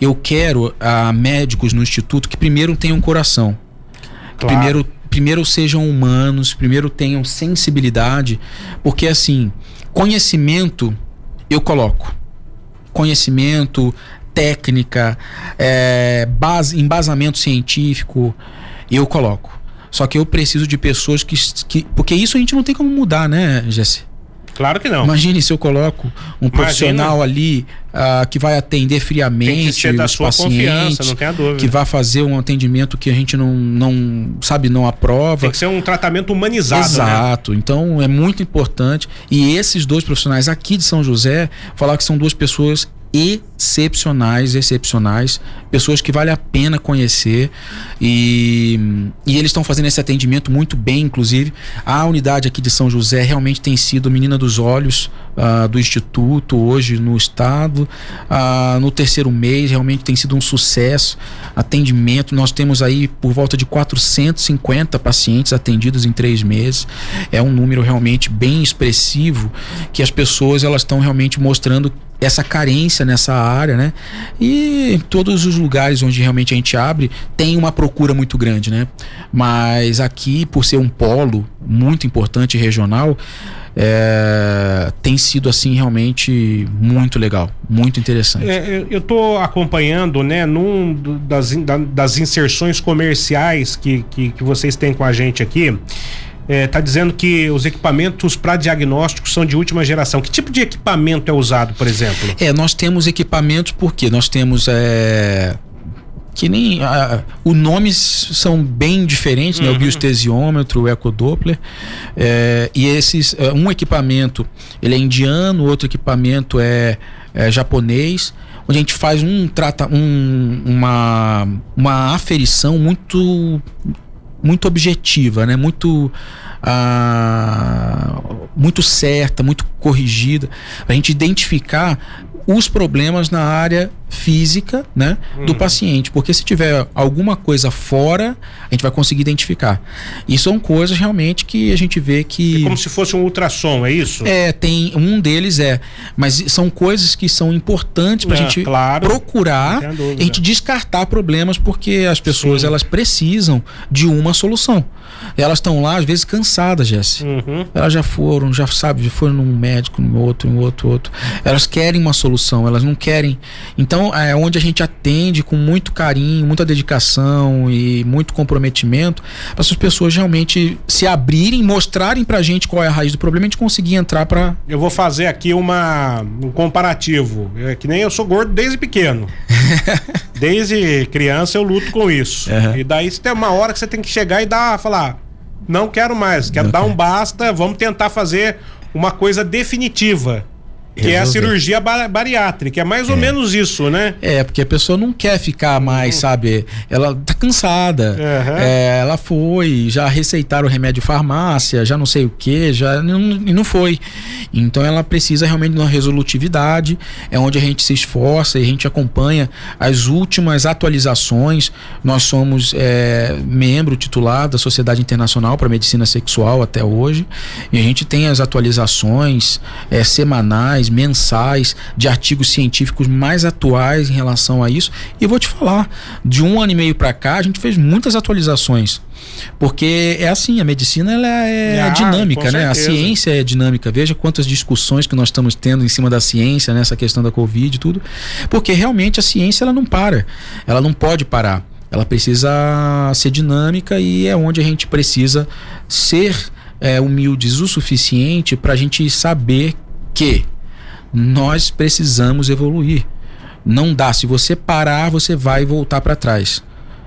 eu quero uh, médicos no instituto que primeiro tenham coração, claro. primeiro primeiro sejam humanos, primeiro tenham sensibilidade, porque assim, conhecimento eu coloco. Conhecimento, técnica, é, base, embasamento científico, eu coloco. Só que eu preciso de pessoas que, que. Porque isso a gente não tem como mudar, né, Jesse? Claro que não. Imagine se eu coloco um Imagina. profissional ali uh, que vai atender friamente da os pacientes, não tem a dúvida. que vai fazer um atendimento que a gente não, não sabe, não aprova. Tem que ser um tratamento humanizado. Né? Exato. Né? Então é muito importante. E esses dois profissionais aqui de São José, falar que são duas pessoas excepcionais, excepcionais, pessoas que vale a pena conhecer. E, e eles estão fazendo esse atendimento muito bem, inclusive. A unidade aqui de São José realmente tem sido menina dos olhos uh, do instituto hoje no estado, uh, no terceiro mês realmente tem sido um sucesso, atendimento, nós temos aí por volta de 450 pacientes atendidos em três meses, é um número realmente bem expressivo que as pessoas elas estão realmente mostrando essa carência nessa área, né? E todos os lugares onde realmente a gente abre, tem uma procura muito grande, né? Mas aqui, por ser um polo muito importante regional, é, tem sido assim realmente muito legal, muito interessante. É, eu estou acompanhando, né, num das, das inserções comerciais que, que, que vocês têm com a gente aqui está é, tá dizendo que os equipamentos para diagnóstico são de última geração. Que tipo de equipamento é usado, por exemplo? É, nós temos equipamentos porque nós temos é, que nem os nomes são bem diferentes, uhum. né? O uhum. biostesiômetro, o ecodoppler, é, e esses é, um equipamento ele é indiano, outro equipamento é, é japonês onde a gente faz um trata um, uma uma aferição muito muito objetiva, né? Muito ah, muito certa, muito corrigida, a gente identificar os problemas na área física né, do uhum. paciente. Porque se tiver alguma coisa fora, a gente vai conseguir identificar. E são coisas realmente que a gente vê que. É como se fosse um ultrassom, é isso? É, tem. Um deles é. Mas são coisas que são importantes para a é, gente claro, procurar e a gente descartar problemas, porque as pessoas Sim. elas precisam de uma solução. Elas estão lá, às vezes, cansadas, Jesse. Uhum. Elas já foram, já sabe, já foram num médico, num outro, em outro, outro. Elas querem uma solução, elas não querem. Então, Então, é onde a gente atende com muito carinho, muita dedicação e muito comprometimento para essas pessoas realmente se abrirem, mostrarem pra gente qual é a raiz do problema e a gente conseguir entrar para Eu vou fazer aqui uma, um comparativo. É que nem eu sou gordo desde pequeno. [LAUGHS] desde criança eu luto com isso. Uhum. E daí tem uma hora que você tem que chegar e dar, falar, não quero mais, quero Não dar quero. um basta, vamos tentar fazer uma coisa definitiva. Que é a Resolver. cirurgia ba- bariátrica. É mais ou É. menos isso, né? É, porque a pessoa não quer ficar mais, sabe? Ela tá cansada. Uhum. É, ela foi, já receitaram remédio de farmácia, já não sei o que, já não, não foi. Então ela precisa realmente de uma resolutividade, é onde a gente se esforça e a gente acompanha as últimas atualizações. Nós somos é, membro titular da Sociedade Internacional para Medicina Sexual até hoje, e a gente tem as atualizações é, semanais, mensais, de artigos científicos mais atuais em relação a isso. E eu vou te falar, de um ano e meio para cá, a gente fez muitas atualizações. Porque é assim, a medicina ela é Ah, dinâmica, né? A ciência é dinâmica. Veja quantas discussões que nós estamos tendo em cima da ciência, nessa questão da Covid e tudo. Porque realmente a ciência ela não para. Ela não pode parar. Ela precisa ser dinâmica e é onde a gente precisa ser é, humildes o suficiente para a gente saber que nós precisamos evoluir. Não dá. Se você parar, você vai voltar para trás.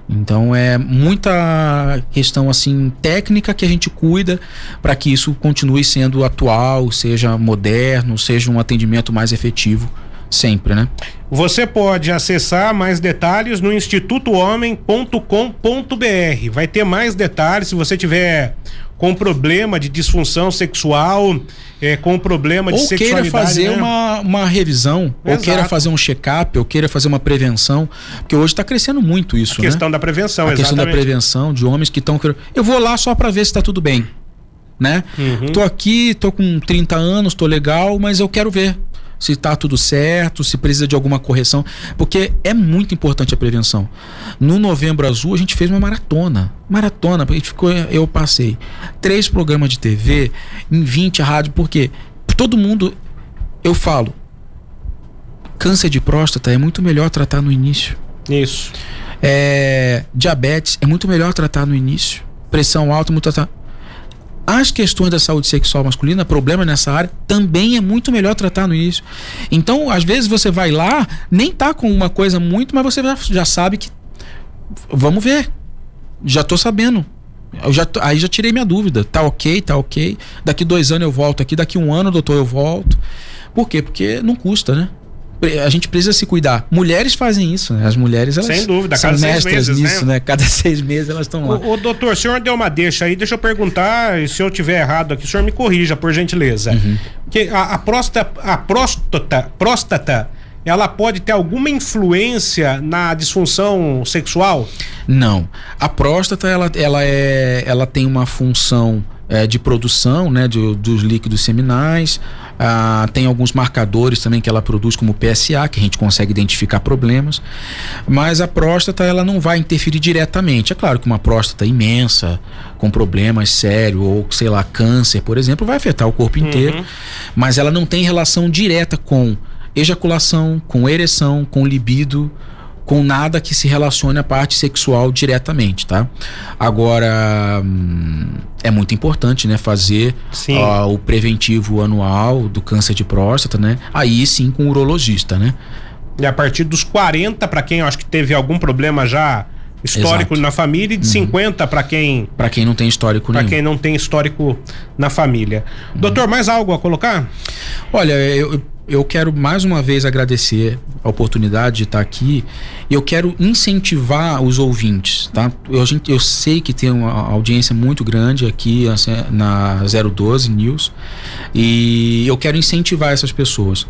Então é muita questão assim técnica que a gente cuida para que isso continue sendo atual, seja moderno, seja um atendimento mais efetivo sempre, né? Você pode acessar mais detalhes no institutohomem.com.br. Vai ter mais detalhes se você tiver com problema de disfunção sexual, é, com problema de ou queira sexualidade. fazer né? uma, uma revisão, ou Exato. queira fazer um check-up, ou queira fazer uma prevenção, porque hoje está crescendo muito isso, A né? questão da prevenção, a questão da exatamente. prevenção de homens que estão eu vou lá só para ver se tá tudo bem, né? Uhum. Tô aqui, tô com 30 anos, tô legal, mas eu quero ver se tá tudo certo, se precisa de alguma correção, porque é muito importante a prevenção. No Novembro Azul a gente fez uma maratona, maratona, porque a gente ficou, eu passei três programas de TV em 20 rádio, porque todo mundo eu falo, câncer de próstata é muito melhor tratar no início. Isso. É, diabetes é muito melhor tratar no início. Pressão alta, muito tratar. As questões da saúde sexual masculina, problema nessa área, também é muito melhor tratar no início. Então, às vezes você vai lá, nem tá com uma coisa muito, mas você já, já sabe que. Vamos ver. Já tô sabendo. Eu já, aí já tirei minha dúvida. Tá ok, tá ok. Daqui dois anos eu volto aqui, daqui um ano, doutor, eu volto. Por quê? Porque não custa, né? A gente precisa se cuidar. Mulheres fazem isso, né? As mulheres, elas Sem dúvida, são cada seis mestras meses, nisso, né? né? [LAUGHS] Cada seis meses elas estão lá. Ô, ô, doutor, o senhor deu uma deixa aí, deixa eu perguntar, e se eu tiver errado aqui, o senhor me corrija, por gentileza. Uhum. Que a, a próstata, a próstata, próstata, ela pode ter alguma influência na disfunção sexual? Não. A próstata, ela, ela, é, ela tem uma função é, de produção né, de- dos líquidos seminais. Ah, tem alguns marcadores também que ela produz, como PSA, que a gente consegue identificar problemas. Mas a próstata, ela não vai interferir diretamente. É claro que uma próstata imensa, com problemas sérios, ou sei lá, câncer, por exemplo, vai afetar o corpo inteiro. Mas ela não tem relação direta com ejaculação, com ereção, com libido com nada que se relacione à parte sexual diretamente, tá? Agora hum, é muito importante, né, fazer ó, o preventivo anual do câncer de próstata, né? Aí sim com o urologista, né? E a partir dos 40, para quem eu acho que teve algum problema já histórico Exato. Uhum. na família, e de 50 para quem Para quem não tem histórico para quem não tem histórico na família. Uhum. Doutor, mais algo a colocar? Olha, eu, eu quero mais uma vez agradecer a oportunidade de estar aqui e eu quero incentivar os ouvintes, tá? Eu, gente- eu sei que tem uma audiência muito grande aqui assim, na 012 News e eu quero incentivar essas pessoas.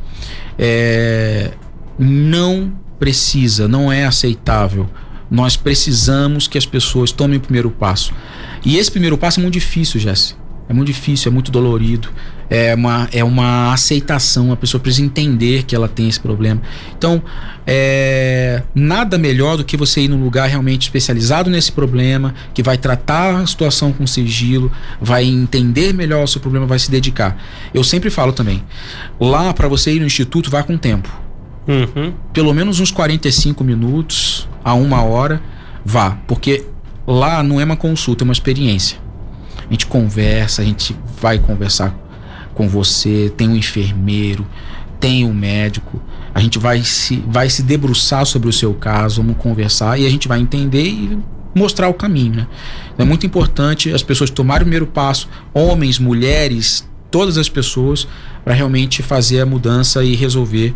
É, não precisa, não é aceitável. Nós precisamos que as pessoas tomem o primeiro passo. E esse primeiro passo é muito difícil, Jesse. É muito difícil, é muito dolorido. É uma, é uma aceitação. A pessoa precisa entender que ela tem esse problema. Então, é, nada melhor do que você ir num lugar realmente especializado nesse problema, que vai tratar a situação com sigilo, vai entender melhor o seu problema, vai se dedicar. Eu sempre falo também, lá para você ir no instituto, vá com tempo. Uhum. Pelo menos uns 45 minutos a uma hora, vá. Porque lá não é uma consulta, é uma experiência. A gente conversa, a gente vai conversar com você, tem um enfermeiro, tem um médico. A gente vai se, vai se debruçar sobre o seu caso, vamos conversar e a gente vai entender e mostrar o caminho. Né? É muito importante as pessoas tomarem o primeiro passo, homens, mulheres, todas as pessoas, para realmente fazer a mudança e resolver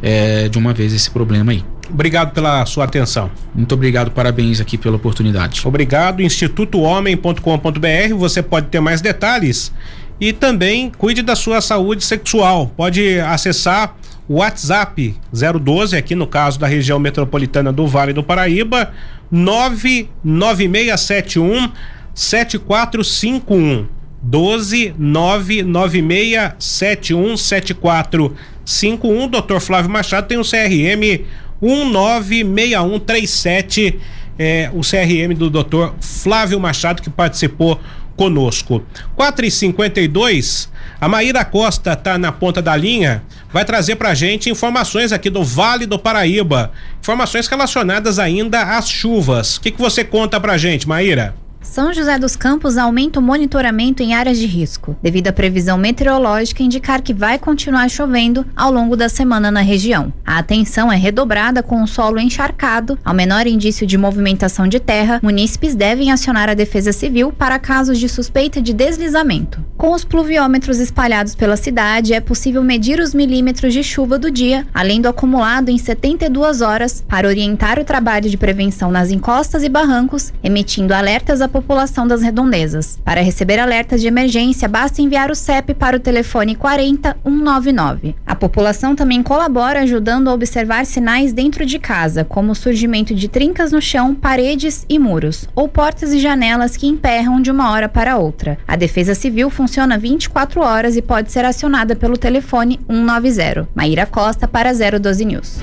é, de uma vez esse problema aí. Obrigado pela sua atenção. Muito obrigado, parabéns aqui pela oportunidade. Obrigado, institutohomem.com.br, você pode ter mais detalhes e também cuide da sua saúde sexual. Pode acessar o WhatsApp 012, aqui no caso da região metropolitana do Vale do Paraíba, 99671 7451. 12 99671 7451. Dr. Flávio Machado tem o CRM 196137. É, o CRM do Dr. Flávio Machado que participou conosco. 4 e 52 a Maíra Costa está na ponta da linha, vai trazer para gente informações aqui do Vale do Paraíba, informações relacionadas ainda às chuvas. O que, que você conta para gente, Maíra? São José dos Campos aumenta o monitoramento em áreas de risco, devido à previsão meteorológica indicar que vai continuar chovendo ao longo da semana na região. A atenção é redobrada com o solo encharcado. Ao menor indício de movimentação de terra, munícipes devem acionar a Defesa Civil para casos de suspeita de deslizamento. Com os pluviômetros espalhados pela cidade, é possível medir os milímetros de chuva do dia, além do acumulado em 72 horas, para orientar o trabalho de prevenção nas encostas e barrancos, emitindo alertas a população das redondezas. Para receber alertas de emergência, basta enviar o CEP para o telefone 40199. A população também colabora ajudando a observar sinais dentro de casa, como o surgimento de trincas no chão, paredes e muros, ou portas e janelas que emperram de uma hora para outra. A Defesa Civil funciona 24 horas e pode ser acionada pelo telefone 190. Maíra Costa para 012 News.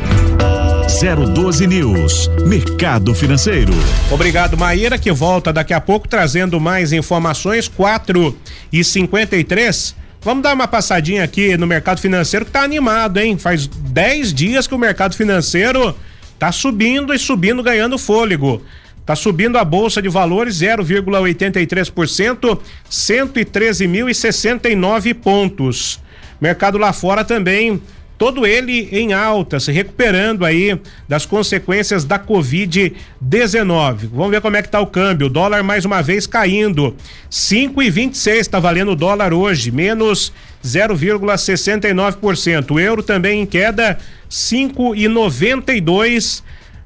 012 News, Mercado Financeiro. Obrigado, Maíra, que volta daqui a pouco trazendo mais informações. 4 e 53 Vamos dar uma passadinha aqui no mercado financeiro que tá animado, hein? Faz 10 dias que o mercado financeiro tá subindo e subindo, ganhando fôlego. Tá subindo a bolsa de valores 0,83%, 113.069 pontos. Mercado lá fora também todo ele em alta, se recuperando aí das consequências da Covid-19. Vamos ver como é que tá o câmbio. O dólar mais uma vez caindo. 5,26 está valendo o dólar hoje, menos 0,69%. O euro também em queda, 5,92.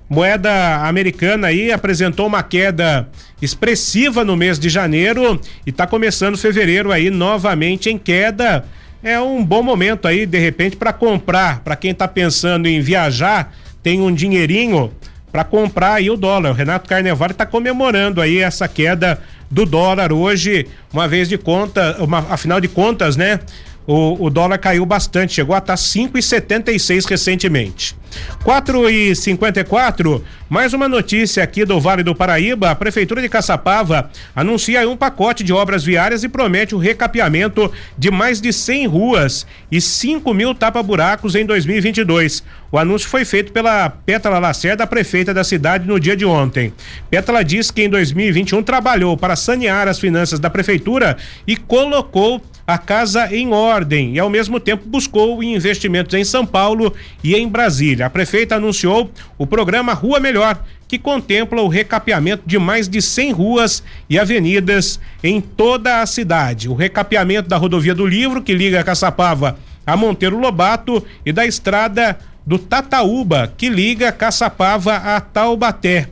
Moeda americana aí apresentou uma queda expressiva no mês de janeiro e está começando fevereiro aí novamente em queda é um bom momento aí, de repente, para comprar. Para quem está pensando em viajar, tem um dinheirinho para comprar aí o dólar. O Renato Carnevale está comemorando aí essa queda do dólar hoje, uma vez de conta, uma, afinal de contas, né? O, o dólar caiu bastante, chegou a estar tá 5,76 recentemente. 4 e 54 mais uma notícia aqui do Vale do Paraíba. A Prefeitura de Caçapava anuncia um pacote de obras viárias e promete o recapeamento de mais de 100 ruas e 5 mil tapa-buracos em 2022. O anúncio foi feito pela Pétala Lacerda, prefeita da cidade, no dia de ontem. Pétala diz que em 2021 trabalhou para sanear as finanças da prefeitura e colocou a casa em ordem e, ao mesmo tempo, buscou investimentos em São Paulo e em Brasília. A prefeita anunciou o programa Rua Melhor, que contempla o recapeamento de mais de 100 ruas e avenidas em toda a cidade. O recapeamento da rodovia do Livro, que liga Caçapava a Monteiro Lobato, e da estrada do Tataúba, que liga Caçapava a Taubaté.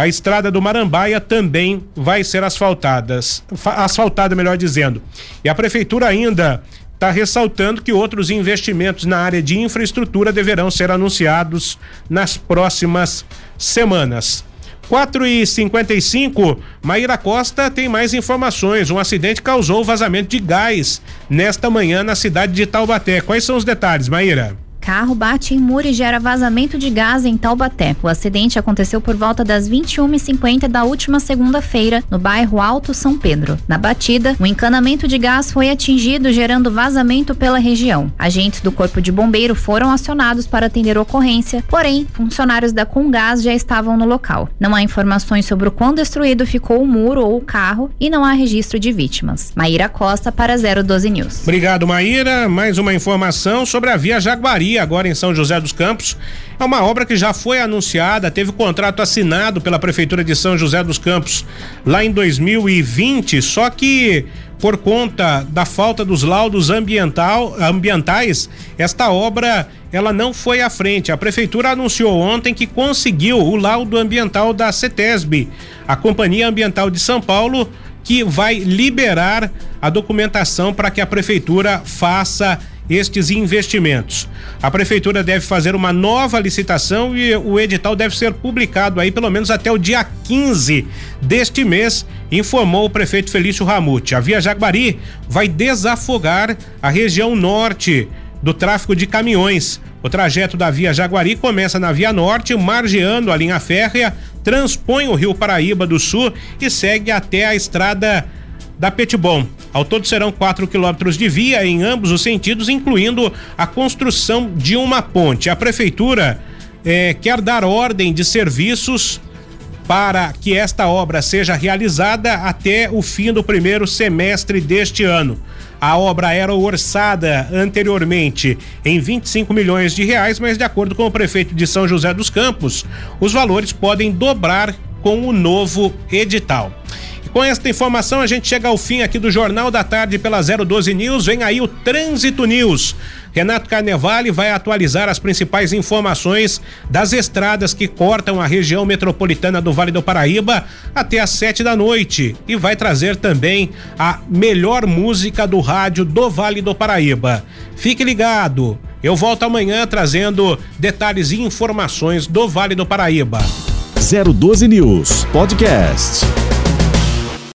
A estrada do Marambaia também vai ser asfaltadas, asfaltada, melhor dizendo. E a prefeitura ainda está ressaltando que outros investimentos na área de infraestrutura deverão ser anunciados nas próximas semanas. 4 e 55 Maíra Costa tem mais informações. Um acidente causou vazamento de gás nesta manhã na cidade de Taubaté. Quais são os detalhes, Maíra? Carro bate em muro e gera vazamento de gás em Taubaté. O acidente aconteceu por volta das 21h50 da última segunda-feira, no bairro Alto São Pedro. Na batida, o encanamento de gás foi atingido, gerando vazamento pela região. Agentes do Corpo de Bombeiro foram acionados para atender a ocorrência, porém, funcionários da Congás já estavam no local. Não há informações sobre o quão destruído ficou o muro ou o carro e não há registro de vítimas. Maíra Costa para 012 News. Obrigado, Maíra. Mais uma informação sobre a Via Jaguari, agora em São José dos Campos. É uma obra que já foi anunciada, teve contrato assinado pela Prefeitura de São José dos Campos lá em 2020, só que por conta da falta dos laudos ambiental, ambientais, esta obra ela não foi à frente. A prefeitura anunciou ontem que conseguiu o laudo ambiental da CETESB, a Companhia Ambiental de São Paulo, que vai liberar a documentação para que a prefeitura faça estes investimentos. A prefeitura deve fazer uma nova licitação e o edital deve ser publicado aí pelo menos até o dia 15 deste mês, informou o prefeito Felício Ramute. A Via Jaguari vai desafogar a região norte do tráfego de caminhões. O trajeto da Via Jaguari começa na Via Norte, margeando a linha férrea, transpõe o Rio Paraíba do Sul e segue até a estrada da Petibon. Ao todo serão 4 quilômetros de via em ambos os sentidos, incluindo a construção de uma ponte. A prefeitura eh, quer dar ordem de serviços para que esta obra seja realizada até o fim do primeiro semestre deste ano. A obra era orçada anteriormente em 25 milhões de reais, mas de acordo com o prefeito de São José dos Campos, os valores podem dobrar com o novo edital. Com esta informação, a gente chega ao fim aqui do Jornal da Tarde pela 012 News. Vem aí o Trânsito News. Renato Carnevale vai atualizar as principais informações das estradas que cortam a região metropolitana do Vale do Paraíba até às sete da noite e vai trazer também a melhor música do rádio do Vale do Paraíba. Fique ligado. Eu volto amanhã trazendo detalhes e informações do Vale do Paraíba. 012 News Podcast.